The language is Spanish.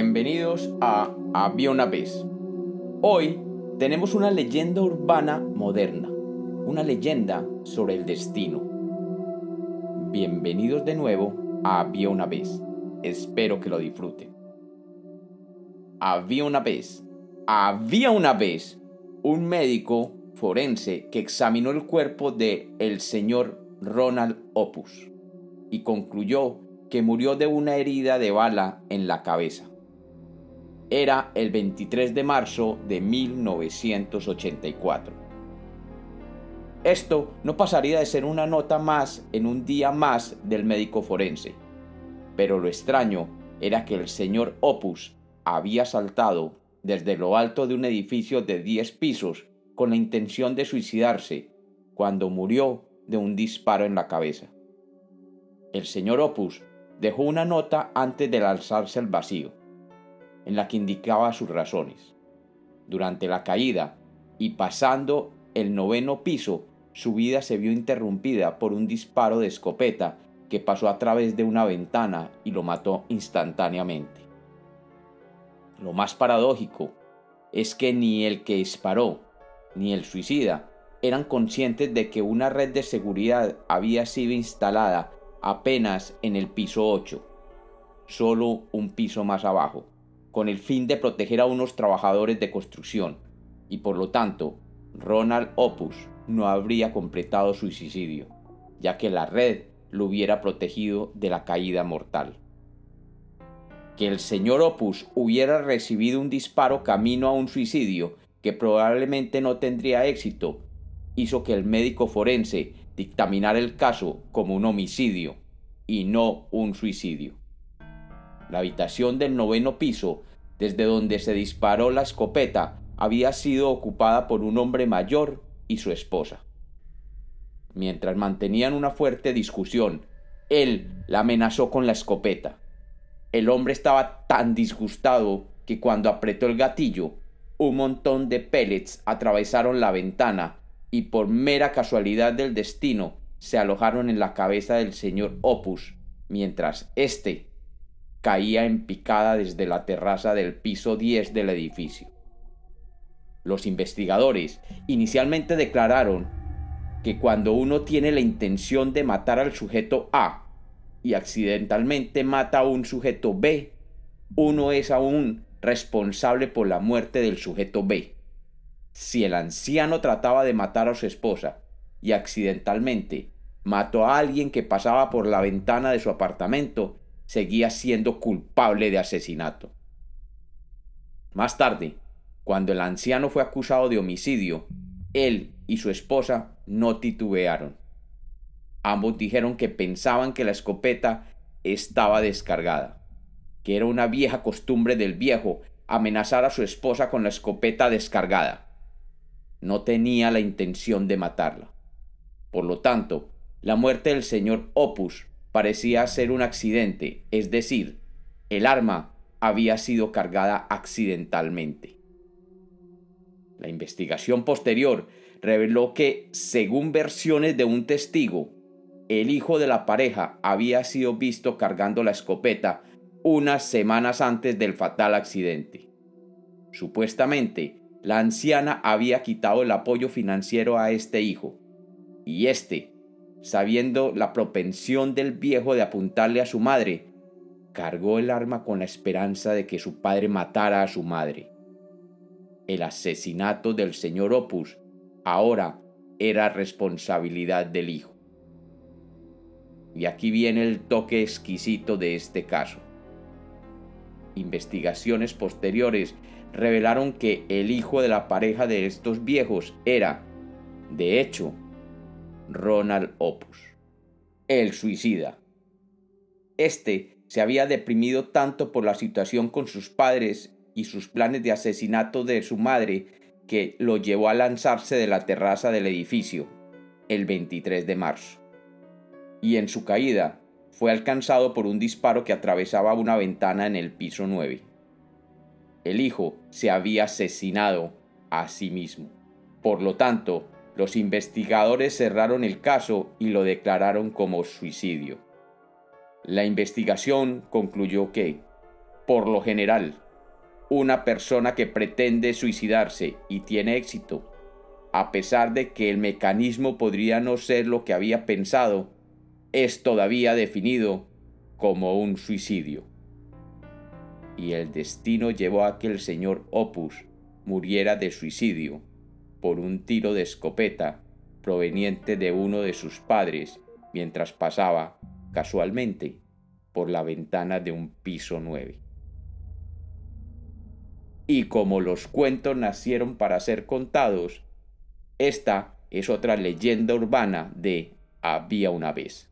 Bienvenidos a Había una vez. Hoy tenemos una leyenda urbana moderna, una leyenda sobre el destino. Bienvenidos de nuevo a Había una vez. Espero que lo disfruten. Había una vez, había una vez un médico forense que examinó el cuerpo de el señor Ronald Opus y concluyó que murió de una herida de bala en la cabeza. Era el 23 de marzo de 1984. Esto no pasaría de ser una nota más en un día más del médico forense, pero lo extraño era que el señor Opus había saltado desde lo alto de un edificio de 10 pisos con la intención de suicidarse cuando murió de un disparo en la cabeza. El señor Opus dejó una nota antes de alzarse al vacío, en la que indicaba sus razones. Durante la caída y pasando el noveno piso, su vida se vio interrumpida por un disparo de escopeta que pasó a través de una ventana y lo mató instantáneamente. Lo más paradójico es que ni el que disparó ni el suicida eran conscientes de que una red de seguridad había sido instalada apenas en el piso 8, solo un piso más abajo, con el fin de proteger a unos trabajadores de construcción, y por lo tanto, Ronald Opus no habría completado su suicidio, ya que la red lo hubiera protegido de la caída mortal. Que el señor Opus hubiera recibido un disparo camino a un suicidio que probablemente no tendría éxito, hizo que el médico forense dictaminar el caso como un homicidio y no un suicidio. La habitación del noveno piso, desde donde se disparó la escopeta, había sido ocupada por un hombre mayor y su esposa. Mientras mantenían una fuerte discusión, él la amenazó con la escopeta. El hombre estaba tan disgustado que cuando apretó el gatillo, un montón de pellets atravesaron la ventana y por mera casualidad del destino se alojaron en la cabeza del señor Opus, mientras éste caía en picada desde la terraza del piso 10 del edificio. Los investigadores inicialmente declararon que cuando uno tiene la intención de matar al sujeto A y accidentalmente mata a un sujeto B, uno es aún responsable por la muerte del sujeto B si el anciano trataba de matar a su esposa y accidentalmente mató a alguien que pasaba por la ventana de su apartamento, seguía siendo culpable de asesinato. Más tarde, cuando el anciano fue acusado de homicidio, él y su esposa no titubearon. Ambos dijeron que pensaban que la escopeta estaba descargada, que era una vieja costumbre del viejo amenazar a su esposa con la escopeta descargada no tenía la intención de matarla. Por lo tanto, la muerte del señor Opus parecía ser un accidente, es decir, el arma había sido cargada accidentalmente. La investigación posterior reveló que, según versiones de un testigo, el hijo de la pareja había sido visto cargando la escopeta unas semanas antes del fatal accidente. Supuestamente, la anciana había quitado el apoyo financiero a este hijo, y éste, sabiendo la propensión del viejo de apuntarle a su madre, cargó el arma con la esperanza de que su padre matara a su madre. El asesinato del señor Opus ahora era responsabilidad del hijo. Y aquí viene el toque exquisito de este caso. Investigaciones posteriores revelaron que el hijo de la pareja de estos viejos era, de hecho, Ronald Opus, el suicida. Este se había deprimido tanto por la situación con sus padres y sus planes de asesinato de su madre que lo llevó a lanzarse de la terraza del edificio el 23 de marzo. Y en su caída fue alcanzado por un disparo que atravesaba una ventana en el piso 9 el hijo se había asesinado a sí mismo. Por lo tanto, los investigadores cerraron el caso y lo declararon como suicidio. La investigación concluyó que, por lo general, una persona que pretende suicidarse y tiene éxito, a pesar de que el mecanismo podría no ser lo que había pensado, es todavía definido como un suicidio. Y el destino llevó a que el señor Opus muriera de suicidio por un tiro de escopeta proveniente de uno de sus padres mientras pasaba, casualmente, por la ventana de un piso nueve. Y como los cuentos nacieron para ser contados, esta es otra leyenda urbana de Había una vez.